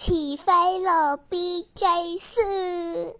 起飞了 bj 四。